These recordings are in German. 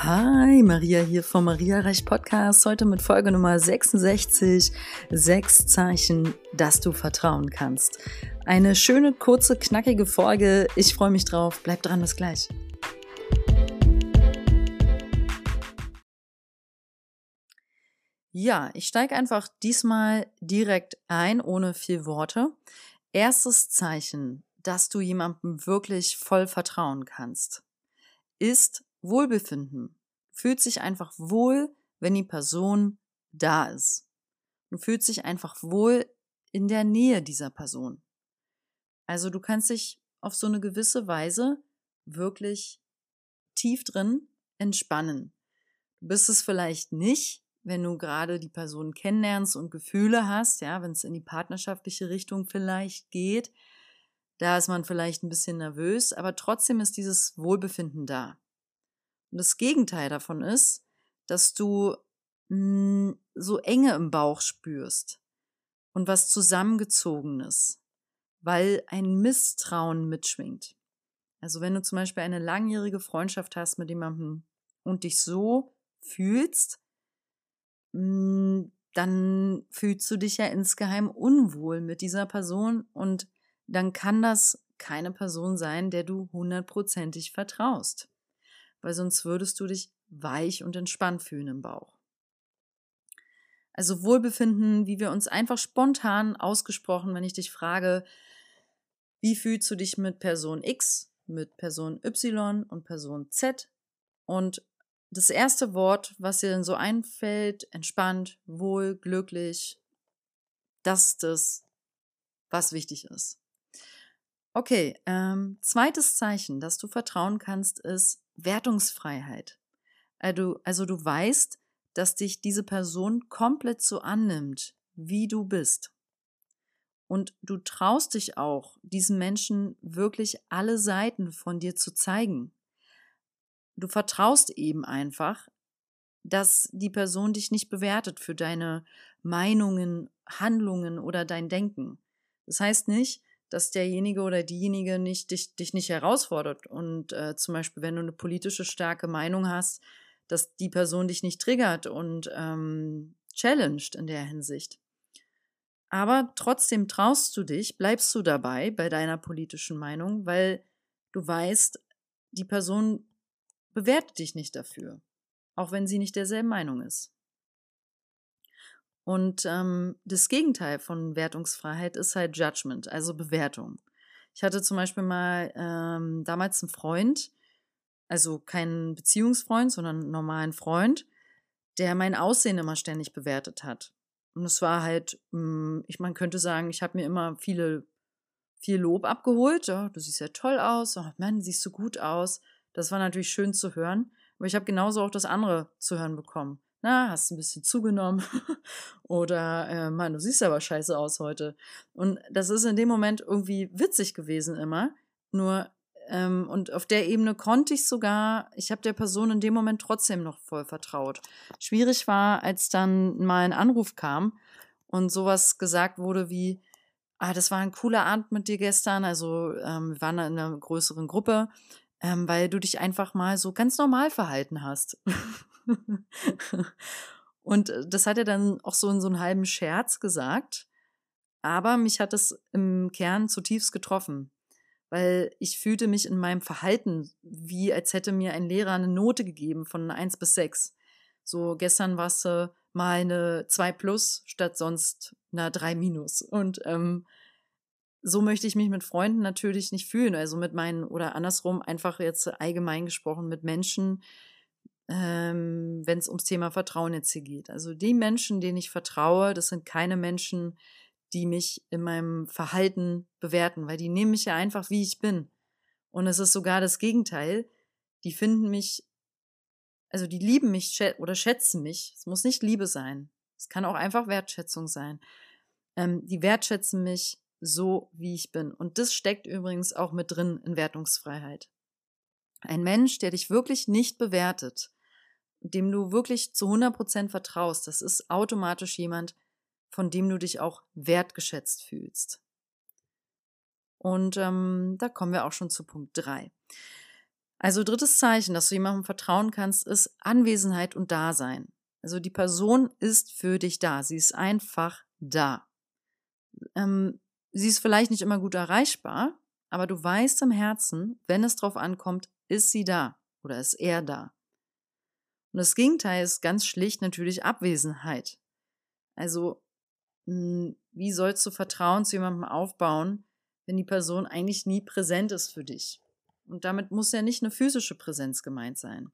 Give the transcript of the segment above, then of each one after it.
Hi, Maria hier vom Maria Reich Podcast. Heute mit Folge Nummer 66. Sechs Zeichen, dass du vertrauen kannst. Eine schöne, kurze, knackige Folge. Ich freue mich drauf. Bleib dran, bis gleich. Ja, ich steige einfach diesmal direkt ein, ohne viel Worte. Erstes Zeichen, dass du jemandem wirklich voll vertrauen kannst, ist Wohlbefinden. Du fühlst dich einfach wohl, wenn die Person da ist. Du fühlst dich einfach wohl in der Nähe dieser Person. Also du kannst dich auf so eine gewisse Weise wirklich tief drin entspannen. Du bist es vielleicht nicht, wenn du gerade die Person kennenlernst und Gefühle hast, ja, wenn es in die partnerschaftliche Richtung vielleicht geht, da ist man vielleicht ein bisschen nervös, aber trotzdem ist dieses Wohlbefinden da. Und das Gegenteil davon ist, dass du mh, hm, so Enge im Bauch spürst und was zusammengezogenes, weil ein Misstrauen mitschwingt. Also wenn du zum Beispiel eine langjährige Freundschaft hast mit jemandem und dich so fühlst, hm, dann fühlst du dich ja insgeheim unwohl mit dieser Person und dann kann das keine Person sein, der du hundertprozentig vertraust weil sonst würdest du dich weich und entspannt fühlen im Bauch. Also Wohlbefinden, wie wir uns einfach spontan ausgesprochen, wenn ich dich frage, wie fühlst du dich mit Person X, mit Person Y und Person Z? Und das erste Wort, was dir dann so einfällt, entspannt, wohl, glücklich, das ist das, was wichtig ist. Okay, ähm, zweites Zeichen, dass du vertrauen kannst, ist Wertungsfreiheit. Also, also du weißt, dass dich diese Person komplett so annimmt, wie du bist. Und du traust dich auch, diesen Menschen wirklich alle Seiten von dir zu zeigen. Du vertraust eben einfach, dass die Person dich nicht bewertet für deine Meinungen, Handlungen oder dein Denken. Das heißt nicht, dass derjenige oder diejenige nicht dich, dich nicht herausfordert. Und äh, zum Beispiel, wenn du eine politische starke Meinung hast, dass die Person dich nicht triggert und ähm, challenged in der Hinsicht. Aber trotzdem traust du dich, bleibst du dabei bei deiner politischen Meinung, weil du weißt, die Person bewertet dich nicht dafür, auch wenn sie nicht derselben Meinung ist. Und ähm, das Gegenteil von Wertungsfreiheit ist halt Judgment, also Bewertung. Ich hatte zum Beispiel mal ähm, damals einen Freund, also keinen Beziehungsfreund, sondern einen normalen Freund, der mein Aussehen immer ständig bewertet hat. Und es war halt, hm, ich man könnte sagen, ich habe mir immer viele, viel Lob abgeholt. Oh, du siehst ja toll aus. Oh, Mann, siehst du gut aus. Das war natürlich schön zu hören. Aber ich habe genauso auch das andere zu hören bekommen na, hast ein bisschen zugenommen oder äh, Mann, du siehst aber scheiße aus heute. Und das ist in dem Moment irgendwie witzig gewesen immer. Nur ähm, und auf der Ebene konnte ich sogar, ich habe der Person in dem Moment trotzdem noch voll vertraut. Schwierig war, als dann mal ein Anruf kam und sowas gesagt wurde wie, ah, das war ein cooler Abend mit dir gestern. Also ähm, wir waren in einer größeren Gruppe, ähm, weil du dich einfach mal so ganz normal verhalten hast. und äh, das hat er dann auch so in so einem halben Scherz gesagt. Aber mich hat es im Kern zutiefst getroffen, weil ich fühlte mich in meinem Verhalten wie, als hätte mir ein Lehrer eine Note gegeben von 1 bis 6. So gestern war es mal eine 2 plus statt sonst einer 3 minus. Und ähm, so möchte ich mich mit Freunden natürlich nicht fühlen. Also mit meinen, oder andersrum, einfach jetzt allgemein gesprochen, mit Menschen, ähm, wenn es ums Thema Vertrauen jetzt hier geht. Also die Menschen, denen ich vertraue, das sind keine Menschen, die mich in meinem Verhalten bewerten, weil die nehmen mich ja einfach, wie ich bin. Und es ist sogar das Gegenteil. Die finden mich, also die lieben mich oder schätzen mich. Es muss nicht Liebe sein. Es kann auch einfach Wertschätzung sein. Ähm, die wertschätzen mich so, wie ich bin. Und das steckt übrigens auch mit drin in Wertungsfreiheit. Ein Mensch, der dich wirklich nicht bewertet, dem du wirklich zu 100% vertraust, das ist automatisch jemand, von dem du dich auch wertgeschätzt fühlst. Und ähm, da kommen wir auch schon zu Punkt 3. Also drittes Zeichen, dass du jemandem vertrauen kannst, ist Anwesenheit und Dasein. Also die Person ist für dich da. Sie ist einfach da. Ähm, sie ist vielleicht nicht immer gut erreichbar, aber du weißt im Herzen, wenn es drauf ankommt, ist sie da oder ist er da. Und das Gegenteil ist ganz schlicht natürlich Abwesenheit. Also, hm, wie sollst du Vertrauen zu jemandem aufbauen, wenn die Person eigentlich nie präsent ist für dich? Und damit muss ja nicht eine physische Präsenz gemeint sein.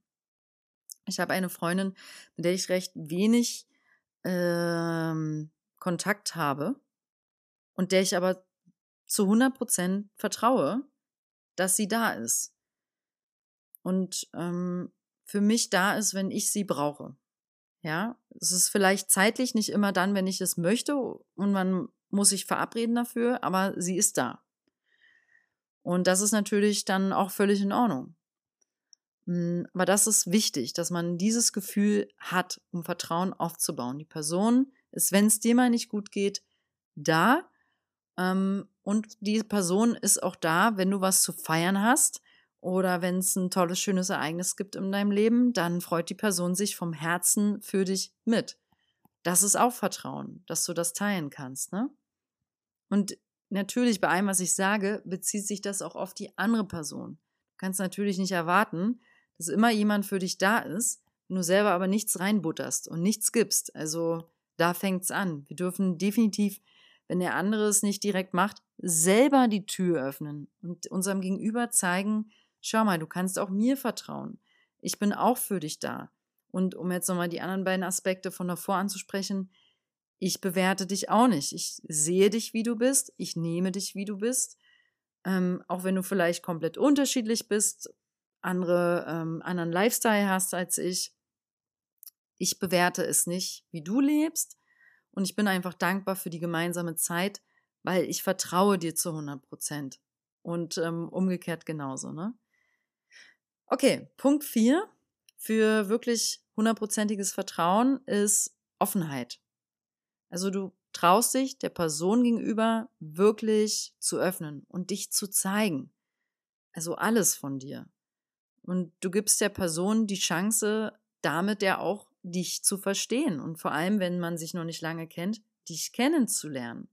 Ich habe eine Freundin, mit der ich recht wenig ähm, Kontakt habe und der ich aber zu 100 Prozent vertraue, dass sie da ist. Und ähm, für mich da ist, wenn ich sie brauche. Ja, es ist vielleicht zeitlich nicht immer dann, wenn ich es möchte und man muss sich verabreden dafür, aber sie ist da. Und das ist natürlich dann auch völlig in Ordnung. Hm, aber das ist wichtig, dass man dieses Gefühl hat, um Vertrauen aufzubauen. Die Person ist, wenn es dir mal nicht gut geht, da. Ähm, und die Person ist auch da, wenn du was zu feiern hast oder wenn es ein tolles, schönes Ereignis gibt in deinem Leben, dann freut die Person sich vom Herzen für dich mit. Das ist auch Vertrauen, dass du das teilen kannst, ne? Und natürlich bei allem, was ich sage, bezieht sich das auch auf die andere Person. Du kannst natürlich nicht erwarten, dass immer jemand für dich da ist, wenn du selber aber nichts reinbutterst und nichts gibst. Also da fängt's an. Wir dürfen definitiv, wenn der andere es nicht direkt macht, selber die Tür öffnen und unserem Gegenüber zeigen, schau mal, du kannst auch mir vertrauen. Ich bin auch für dich da. Und um jetzt nochmal die anderen beiden Aspekte von davor anzusprechen, ich bewerte dich auch nicht. Ich sehe dich, wie du bist. Ich nehme dich, wie du bist. Ähm, auch wenn du vielleicht komplett unterschiedlich bist, andere, ähm, anderen Lifestyle hast als ich. Ich bewerte es nicht, wie du lebst. Und ich bin einfach dankbar für die gemeinsame Zeit, weil ich vertraue dir zu 100 Prozent. Und ähm, umgekehrt genauso, ne? Okay, Punkt 4 für wirklich hundertprozentiges Vertrauen ist Offenheit. Also du traust dich der Person gegenüber wirklich zu öffnen und dich zu zeigen. Also alles von dir. Und du gibst der Person die Chance, damit ja auch dich zu verstehen und vor allem, wenn man sich noch nicht lange kennt, dich kennenzulernen.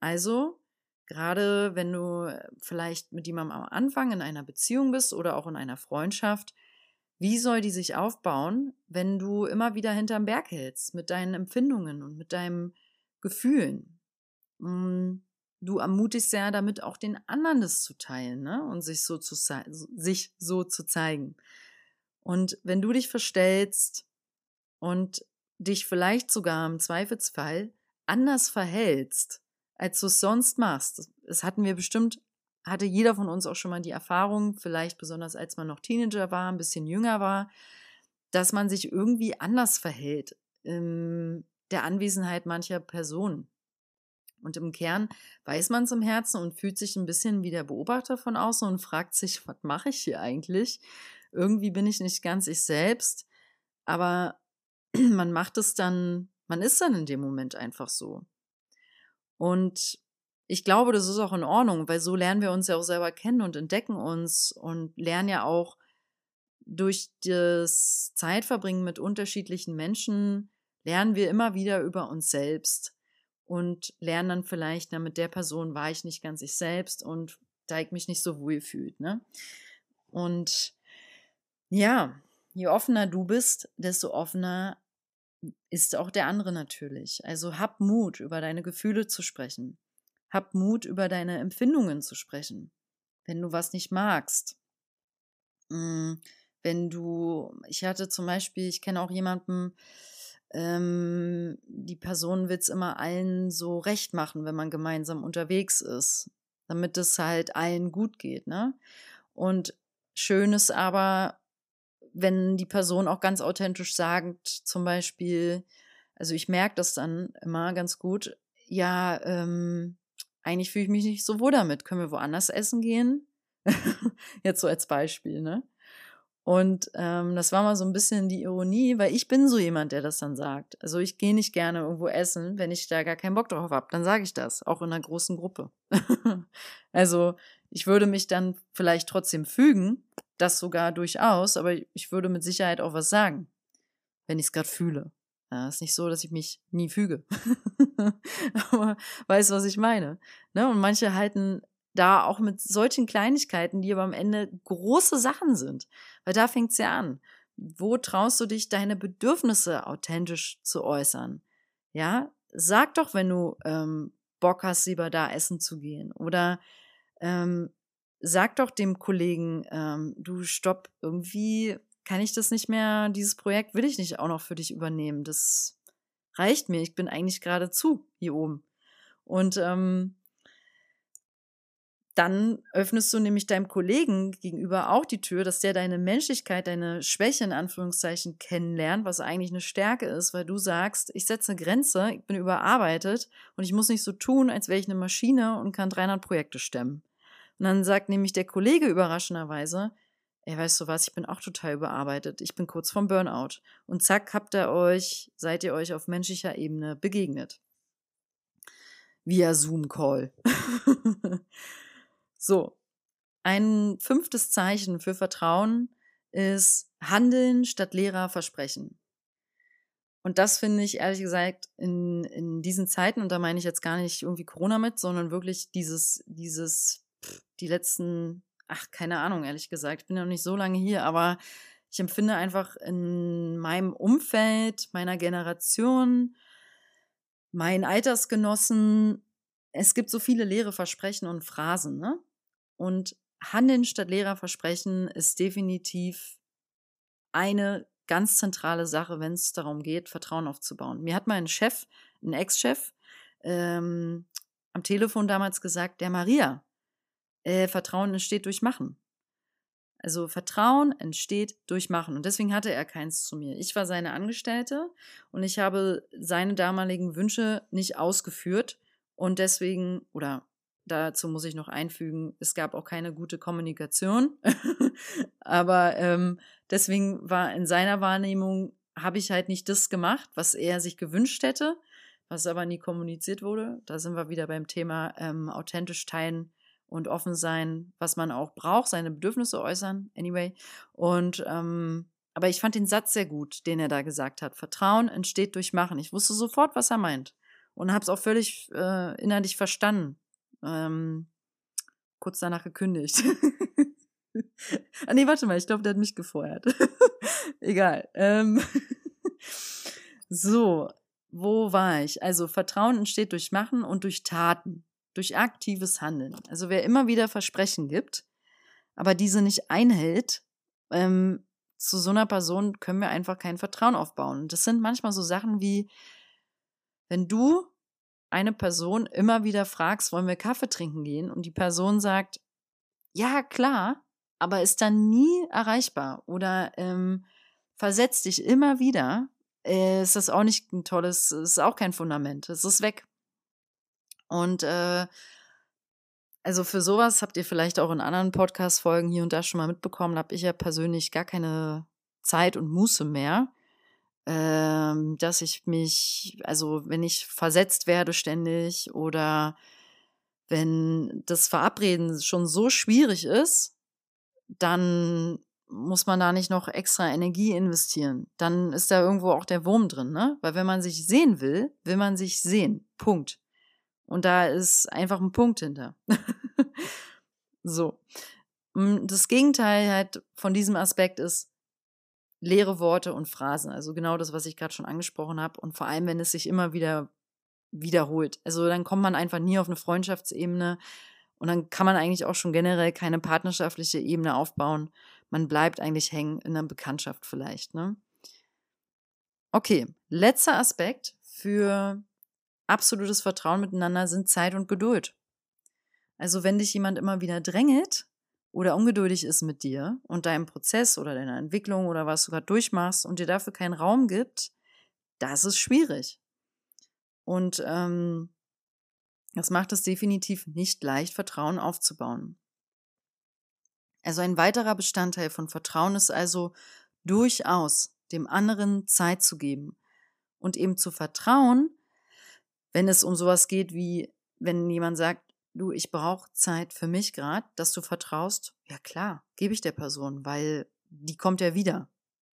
Also Gerade wenn du äh, vielleicht mit jemandem am Anfang in einer Beziehung bist oder auch in einer Freundschaft, wie soll die sich aufbauen, wenn du immer wieder hinterm Berg hältst mit deinen Empfindungen und mit deinen Gefühlen? Hm, du ermutigst ja damit auch den anderen das zu teilen ne? und sich so zu, sich so zu zeigen. Und wenn du dich verstellst und dich vielleicht sogar im Zweifelsfall anders verhältst, als du es sonst machst. Das hatten wir bestimmt, hatte jeder von uns auch schon mal die Erfahrung, vielleicht besonders als man noch Teenager war, ein bisschen jünger war, dass man sich irgendwie anders verhält in der Anwesenheit mancher Personen. Und im Kern weiß man es im Herzen und fühlt sich ein bisschen wie der Beobachter von außen und fragt sich, was mache ich hier eigentlich? Irgendwie bin ich nicht ganz ich selbst, aber man macht es dann, man ist dann in dem Moment einfach so. Und ich glaube, das ist auch in Ordnung, weil so lernen wir uns ja auch selber kennen und entdecken uns und lernen ja auch durch das Zeitverbringen mit unterschiedlichen Menschen, lernen wir immer wieder über uns selbst und lernen dann vielleicht, na, mit der Person war ich nicht ganz ich selbst und da ich mich nicht so wohl fühlt, ne? Und ja, je offener du bist, desto offener ist auch der andere natürlich. Also hab Mut, über deine Gefühle zu sprechen. Hab Mut, über deine Empfindungen zu sprechen. Wenn du was nicht magst. Hm, wenn du, ich hatte zum Beispiel, ich kenne auch jemanden, ähm, die Person will es immer allen so recht machen, wenn man gemeinsam unterwegs ist, damit es halt allen gut geht, ne? Und schön ist aber, wenn die Person auch ganz authentisch sagt, zum Beispiel, also ich merke das dann immer ganz gut, ja, ähm, eigentlich fühle ich mich nicht so wohl damit. Können wir woanders essen gehen? Jetzt so als Beispiel, ne? Und ähm, das war mal so ein bisschen die Ironie, weil ich bin so jemand, der das dann sagt. Also ich gehe nicht gerne irgendwo essen, wenn ich da gar keinen Bock drauf habe. Dann sage ich das, auch in einer großen Gruppe. also ich würde mich dann vielleicht trotzdem fügen, das sogar durchaus, aber ich würde mit Sicherheit auch was sagen, wenn ich es gerade fühle. Ja, ist nicht so, dass ich mich nie füge. aber weißt, was ich meine. Ne? Und manche halten da auch mit solchen Kleinigkeiten, die aber am Ende große Sachen sind. Weil da fängt es ja an. Wo traust du dich, deine Bedürfnisse authentisch zu äußern? Ja, sag doch, wenn du ähm, Bock hast, lieber da essen zu gehen. Oder ähm, sag doch dem Kollegen, ähm, du stopp, irgendwie kann ich das nicht mehr, dieses Projekt will ich nicht auch noch für dich übernehmen. Das reicht mir. Ich bin eigentlich gerade zu hier oben. Und ähm, dann öffnest du nämlich deinem Kollegen gegenüber auch die Tür, dass der deine Menschlichkeit, deine Schwäche in Anführungszeichen kennenlernt, was eigentlich eine Stärke ist, weil du sagst, ich setze eine Grenze, ich bin überarbeitet und ich muss nicht so tun, als wäre ich eine Maschine und kann 300 Projekte stemmen. Und dann sagt nämlich der Kollege überraschenderweise, ey, weißt du was, ich bin auch total überarbeitet, ich bin kurz vom Burnout. Und zack, habt ihr euch, seid ihr euch auf menschlicher Ebene begegnet. Via Zoom-Call. So, ein fünftes Zeichen für Vertrauen ist Handeln statt leerer Versprechen. Und das finde ich ehrlich gesagt in, in diesen Zeiten, und da meine ich jetzt gar nicht irgendwie Corona mit, sondern wirklich dieses, dieses, die letzten, ach, keine Ahnung, ehrlich gesagt, ich bin ja noch nicht so lange hier, aber ich empfinde einfach in meinem Umfeld, meiner Generation, meinen Altersgenossen, es gibt so viele leere Versprechen und Phrasen, ne? Und Handeln statt leerer Versprechen ist definitiv eine ganz zentrale Sache, wenn es darum geht, Vertrauen aufzubauen. Mir hat mein Chef, ein Ex-Chef, ähm, am Telefon damals gesagt, der Maria, äh, Vertrauen entsteht durch Machen. Also Vertrauen entsteht durch Machen. Und deswegen hatte er keins zu mir. Ich war seine Angestellte und ich habe seine damaligen Wünsche nicht ausgeführt. Und deswegen, oder Dazu muss ich noch einfügen, es gab auch keine gute Kommunikation. Aber ähm, deswegen war in seiner Wahrnehmung, habe ich halt nicht das gemacht, was er sich gewünscht hätte, was aber nie kommuniziert wurde. Da sind wir wieder beim Thema ähm, authentisch teilen und offen sein, was man auch braucht, seine Bedürfnisse äußern, anyway. Und ähm, aber ich fand den Satz sehr gut, den er da gesagt hat. Vertrauen entsteht durch Machen. Ich wusste sofort, was er meint und habe es auch völlig äh, innerlich verstanden ähm, kurz danach gekündigt. ah nee, warte mal, ich glaube, der hat mich gefeuert. Egal. Ähm, so, wo war ich? Also Vertrauen entsteht durch Machen und durch Taten, durch aktives Handeln. Also wer immer wieder Versprechen gibt, aber diese nicht einhält, ähm, zu so einer Person können wir einfach kein Vertrauen aufbauen. Das sind manchmal so Sachen wie, wenn du eine Person immer wieder fragst, wollen wir Kaffee trinken gehen? Und die Person sagt, ja, klar, aber ist dann nie erreichbar oder ähm, versetzt dich immer wieder, äh, ist das auch nicht ein tolles, ist auch kein Fundament, es ist weg. Und äh, also für sowas habt ihr vielleicht auch in anderen Podcast-Folgen hier und da schon mal mitbekommen, habe ich ja persönlich gar keine Zeit und Muße mehr ähm, dass ich mich, also wenn ich versetzt werde ständig oder wenn das Verabreden schon so schwierig ist, dann muss man da nicht noch extra Energie investieren. Dann ist da irgendwo auch der Wurm drin, ne? Weil wenn man sich sehen will, will man sich sehen. Punkt. Und da ist einfach ein Punkt hinter. so. Das Gegenteil halt von diesem Aspekt ist, leere Worte und Phrasen. Also genau das, was ich gerade schon angesprochen habe. Und vor allem, wenn es sich immer wieder wiederholt. Also dann kommt man einfach nie auf eine Freundschaftsebene und dann kann man eigentlich auch schon generell keine partnerschaftliche Ebene aufbauen. Man bleibt eigentlich hängen in einer Bekanntschaft vielleicht. Ne? Okay, letzter Aspekt für absolutes Vertrauen miteinander sind Zeit und Geduld. Also wenn dich jemand immer wieder drängelt, oder ungeduldig ist mit dir und deinem Prozess oder deiner Entwicklung oder was du gerade durchmachst und dir dafür keinen Raum gibt, das ist schwierig. Und ähm, das macht es definitiv nicht leicht, Vertrauen aufzubauen. Also ein weiterer Bestandteil von Vertrauen ist also durchaus dem anderen Zeit zu geben und eben zu vertrauen, wenn es um sowas geht wie, wenn jemand sagt, du, ich brauche Zeit für mich gerade, dass du vertraust, ja klar, gebe ich der Person, weil die kommt ja wieder.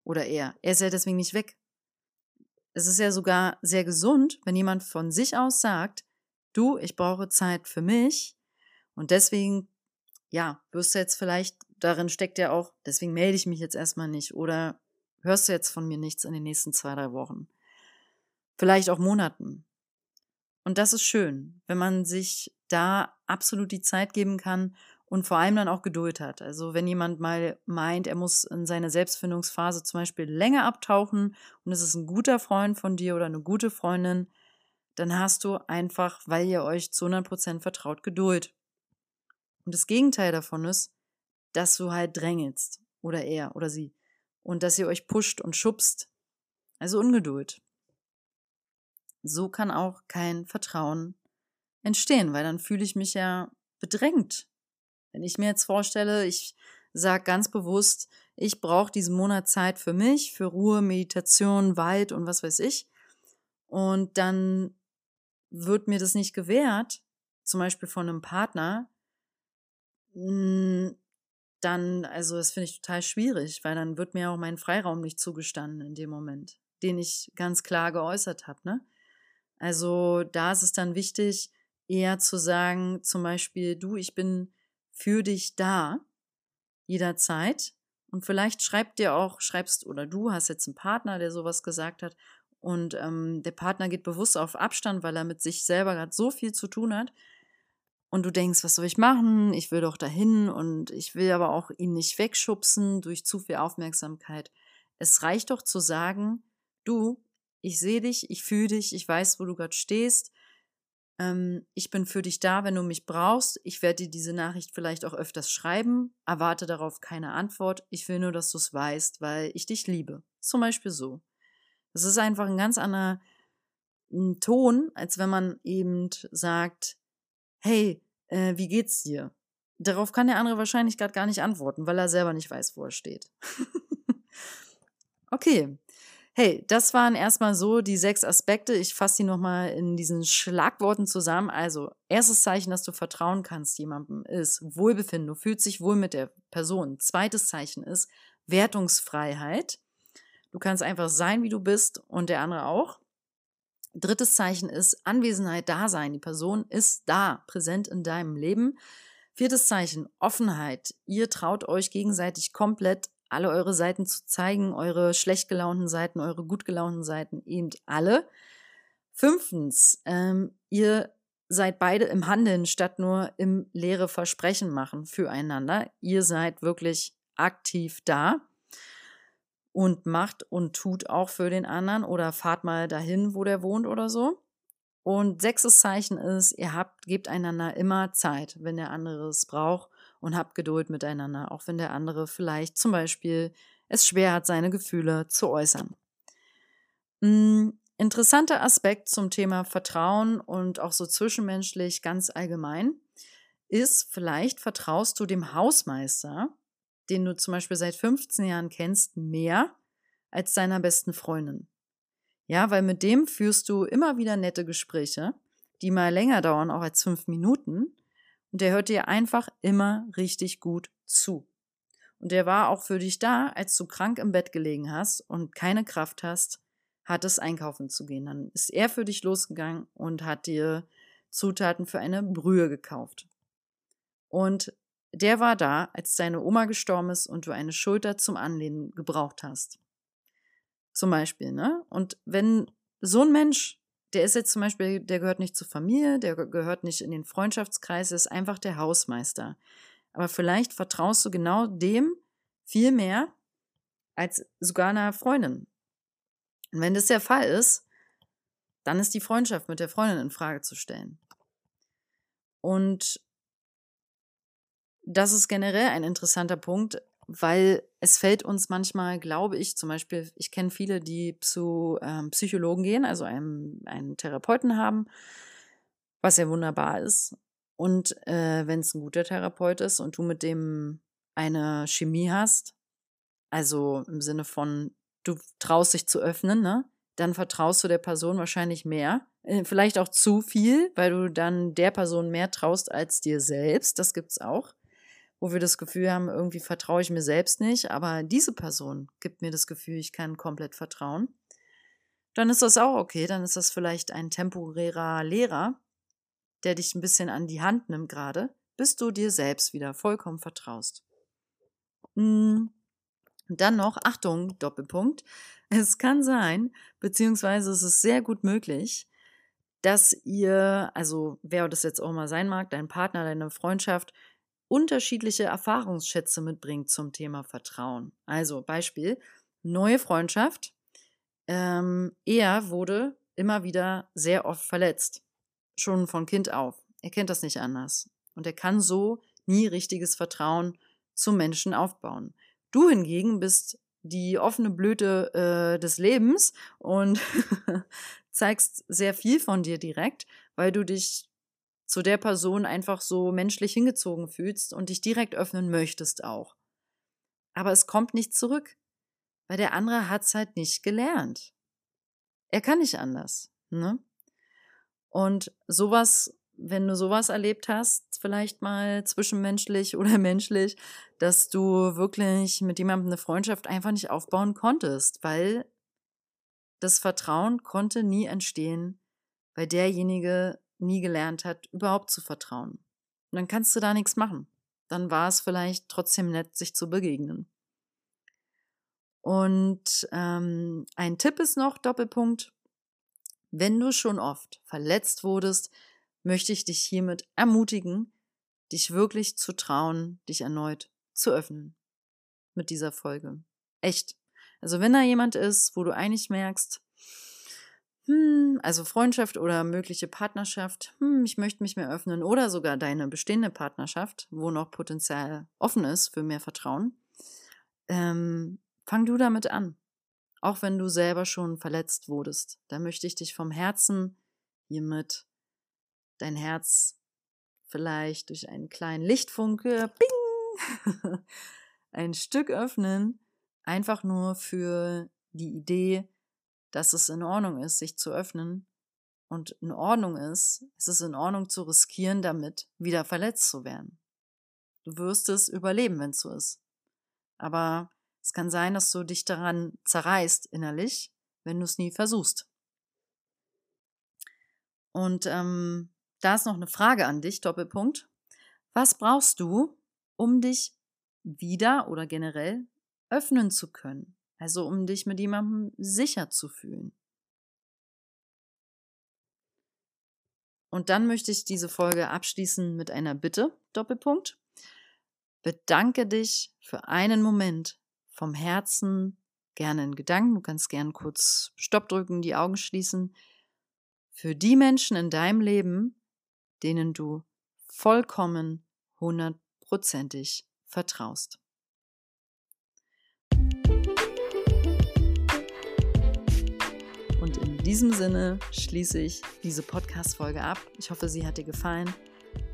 Oder er. Er ist ja deswegen nicht weg. Es ist ja sogar sehr gesund, wenn jemand von sich aus sagt, du, ich brauche Zeit für mich und deswegen, ja, wirst du jetzt vielleicht, darin steckt ja auch, deswegen melde ich mich jetzt erstmal nicht oder hörst du jetzt von mir nichts in den nächsten zwei, drei Wochen. Vielleicht auch Monaten. Und das ist schön, wenn man sich da absolut die Zeit geben kann und vor allem dann auch Geduld hat. Also wenn jemand mal meint, er muss in seine Selbstfindungsphase zum Beispiel länger abtauchen und es ist ein guter Freund von dir oder eine gute Freundin, dann hast du einfach, weil ihr euch zu 100 Prozent vertraut, Geduld. Und das Gegenteil davon ist, dass du halt drängelst oder er oder sie und dass ihr euch pusht und schubst. Also Ungeduld. So kann auch kein Vertrauen entstehen, weil dann fühle ich mich ja bedrängt. Wenn ich mir jetzt vorstelle, ich sage ganz bewusst, ich brauche diesen Monat Zeit für mich, für Ruhe, Meditation, Wald und was weiß ich. Und dann wird mir das nicht gewährt, zum Beispiel von einem Partner, hm, dann, also das finde ich total schwierig, weil dann wird mir auch mein Freiraum nicht zugestanden in dem Moment, den ich ganz klar geäußert habe. Ne? Also da ist es dann wichtig, eher zu sagen, zum Beispiel, du, ich bin für dich da, jederzeit. Und vielleicht schreibt dir auch, schreibst, oder du hast jetzt einen Partner, der sowas gesagt hat, und ähm, der Partner geht bewusst auf Abstand, weil er mit sich selber gerade so viel zu tun hat. Und du denkst, was soll ich machen? Ich will doch dahin und ich will aber auch ihn nicht wegschubsen durch zu viel Aufmerksamkeit. Es reicht doch zu sagen, du, ich sehe dich, ich fühle dich, ich weiß, wo du gerade stehst ähm, ich bin für dich da, wenn du mich brauchst. Ich werde dir diese Nachricht vielleicht auch öfters schreiben. Erwarte darauf keine Antwort. Ich will nur, dass du es weißt, weil ich dich liebe. Zum Beispiel so. Das ist einfach ein ganz anderer Ton, als wenn man eben sagt, hey, äh, wie geht's dir? Darauf kann der andere wahrscheinlich gerade gar nicht antworten, weil er selber nicht weiß, wo er steht. okay, Hey, das waren erstmal so die sechs Aspekte. Ich fasse die nochmal in diesen Schlagworten zusammen. Also, erstes Zeichen, dass du vertrauen kannst jemandem, ist Wohlbefinden. Du fühlst dich wohl mit der Person. Zweites Zeichen ist Wertungsfreiheit. Du kannst einfach sein, wie du bist und der andere auch. Drittes Zeichen ist Anwesenheit, Dasein. Die Person ist da, präsent in deinem Leben. Viertes Zeichen, Offenheit. Ihr traut euch gegenseitig komplett alle eure Seiten zu zeigen, eure schlecht gelaunten Seiten, eure gut gelaunten Seiten, eben alle. Fünftens, ähm, ihr seid beide im Handeln statt nur im leere Versprechen machen füreinander. Ihr seid wirklich aktiv da und macht und tut auch für den anderen oder fahrt mal dahin, wo der wohnt oder so. Und sechstes Zeichen ist, ihr habt, gebt einander immer Zeit, wenn der andere es braucht und habt Geduld miteinander, auch wenn der andere vielleicht zum Beispiel es schwer hat, seine Gefühle zu äußern. Hm, interessanter Aspekt zum Thema Vertrauen und auch so zwischenmenschlich ganz allgemein ist, vielleicht vertraust du dem Hausmeister, den du zum Beispiel seit 15 Jahren kennst, mehr als deiner besten Freundin. Ja, weil mit dem führst du immer wieder nette Gespräche, die mal länger dauern, auch als fünf Minuten, und der hört dir einfach immer richtig gut zu. Und der war auch für dich da, als du krank im Bett gelegen hast und keine Kraft hast, hat es einkaufen zu gehen. Dann ist er für dich losgegangen und hat dir Zutaten für eine Brühe gekauft. Und der war da, als deine Oma gestorben ist und du eine Schulter zum Anlehnen gebraucht hast. Zum Beispiel, ne? Und wenn so ein Mensch der ist jetzt zum Beispiel, der gehört nicht zur Familie, der gehört nicht in den Freundschaftskreis, ist einfach der Hausmeister. Aber vielleicht vertraust du genau dem viel mehr als sogar einer Freundin. Und wenn das der Fall ist, dann ist die Freundschaft mit der Freundin in Frage zu stellen. Und das ist generell ein interessanter Punkt, weil es fällt uns manchmal, glaube ich, zum Beispiel, ich kenne viele, die zu ähm, Psychologen gehen, also einen, einen Therapeuten haben, was ja wunderbar ist. Und äh, wenn es ein guter Therapeut ist und du mit dem eine Chemie hast, also im Sinne von, du traust dich zu öffnen, ne? dann vertraust du der Person wahrscheinlich mehr. Äh, vielleicht auch zu viel, weil du dann der Person mehr traust als dir selbst. Das gibt's auch. Wo wir das Gefühl haben, irgendwie vertraue ich mir selbst nicht, aber diese Person gibt mir das Gefühl, ich kann komplett vertrauen. Dann ist das auch okay. Dann ist das vielleicht ein temporärer Lehrer, der dich ein bisschen an die Hand nimmt gerade, bis du dir selbst wieder vollkommen vertraust. Hm. Und dann noch, Achtung, Doppelpunkt. Es kann sein, beziehungsweise es ist sehr gut möglich, dass ihr, also wer das jetzt auch mal sein mag, dein Partner, deine Freundschaft, unterschiedliche Erfahrungsschätze mitbringt zum Thema Vertrauen. Also Beispiel, neue Freundschaft. Ähm, er wurde immer wieder sehr oft verletzt, schon von Kind auf. Er kennt das nicht anders. Und er kann so nie richtiges Vertrauen zu Menschen aufbauen. Du hingegen bist die offene Blüte äh, des Lebens und zeigst sehr viel von dir direkt, weil du dich zu der Person einfach so menschlich hingezogen fühlst und dich direkt öffnen möchtest auch. Aber es kommt nicht zurück, weil der andere hat's halt nicht gelernt. Er kann nicht anders, ne? Und sowas wenn du sowas erlebt hast, vielleicht mal zwischenmenschlich oder menschlich, dass du wirklich mit jemandem eine Freundschaft einfach nicht aufbauen konntest, weil das Vertrauen konnte nie entstehen, weil derjenige nie gelernt hat, überhaupt zu vertrauen. Und dann kannst du da nichts machen. Dann war es vielleicht trotzdem nett, sich zu begegnen. Und ähm, ein Tipp ist noch, Doppelpunkt, wenn du schon oft verletzt wurdest, möchte ich dich hiermit ermutigen, dich wirklich zu trauen, dich erneut zu öffnen mit dieser Folge. Echt. Also wenn da jemand ist, wo du eigentlich merkst, hm, also Freundschaft oder mögliche Partnerschaft, hm, ich möchte mich mehr öffnen. Oder sogar deine bestehende Partnerschaft, wo noch Potenzial offen ist für mehr Vertrauen, ähm, fang du damit an. Auch wenn du selber schon verletzt wurdest, da möchte ich dich vom Herzen hiermit dein Herz vielleicht durch einen kleinen Lichtfunke, bing, ein Stück öffnen, einfach nur für die Idee, dass es in Ordnung ist, sich zu öffnen und in Ordnung ist, es ist in Ordnung zu riskieren, damit wieder verletzt zu werden. Du wirst es überleben, wenn es so ist. Aber es kann sein, dass du dich daran zerreißt innerlich, wenn du es nie versuchst. Und ähm, da ist noch eine Frage an dich, Doppelpunkt. Was brauchst du, um dich wieder oder generell öffnen zu können? Also um dich mit jemandem sicher zu fühlen. Und dann möchte ich diese Folge abschließen mit einer Bitte, Doppelpunkt. Bedanke dich für einen Moment vom Herzen, gerne in Gedanken, du kannst gerne kurz Stopp drücken, die Augen schließen, für die Menschen in deinem Leben, denen du vollkommen hundertprozentig vertraust. Diesem Sinne schließe ich diese Podcast-Folge ab. Ich hoffe, sie hat dir gefallen.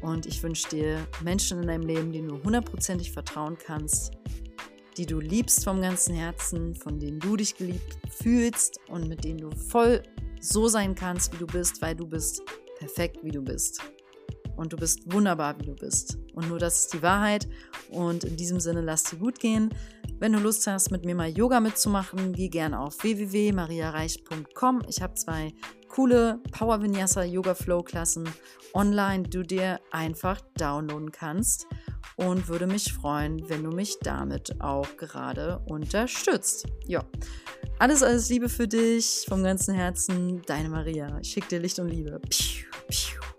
Und ich wünsche dir Menschen in deinem Leben, denen du hundertprozentig vertrauen kannst, die du liebst vom ganzen Herzen, von denen du dich geliebt fühlst und mit denen du voll so sein kannst, wie du bist, weil du bist perfekt, wie du bist und du bist wunderbar, wie du bist. Und nur das ist die Wahrheit. Und in diesem Sinne, lass dir gut gehen. Wenn du Lust hast, mit mir mal Yoga mitzumachen, geh gerne auf www.mariareich.com. Ich habe zwei coole Power Vinyasa Yoga Flow Klassen online, die du dir einfach downloaden kannst. Und würde mich freuen, wenn du mich damit auch gerade unterstützt. Ja, alles, alles Liebe für dich vom ganzen Herzen. Deine Maria. Ich schicke dir Licht und Liebe. Piu, piu.